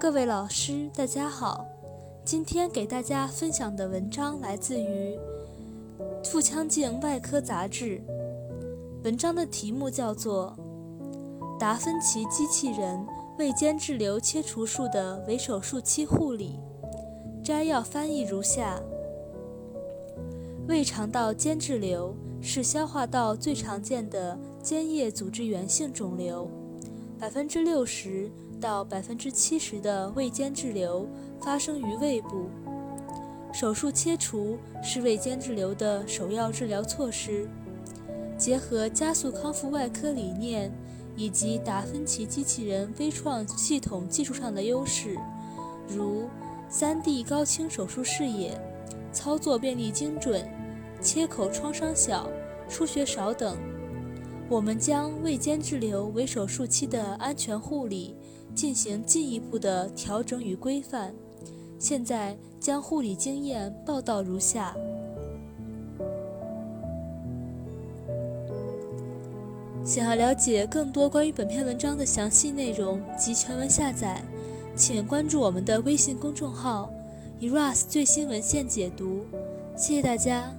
各位老师，大家好。今天给大家分享的文章来自于《腹腔镜外科杂志》，文章的题目叫做《达芬奇机器人胃间质瘤切除术的为手术期护理》。摘要翻译如下：胃肠道间质瘤是消化道最常见的间叶组织源性肿瘤，百分之六十。到百分之七十的胃间质瘤发生于胃部，手术切除是胃间质瘤的首要治疗措施。结合加速康复外科理念以及达芬奇机器人微创系统技术上的优势，如 3D 高清手术视野、操作便利精准、切口创伤小、出血少等，我们将胃间质瘤为手术期的安全护理。进行进一步的调整与规范。现在将护理经验报道如下。想要了解更多关于本篇文章的详细内容及全文下载，请关注我们的微信公众号 “eras 最新文献解读”。谢谢大家。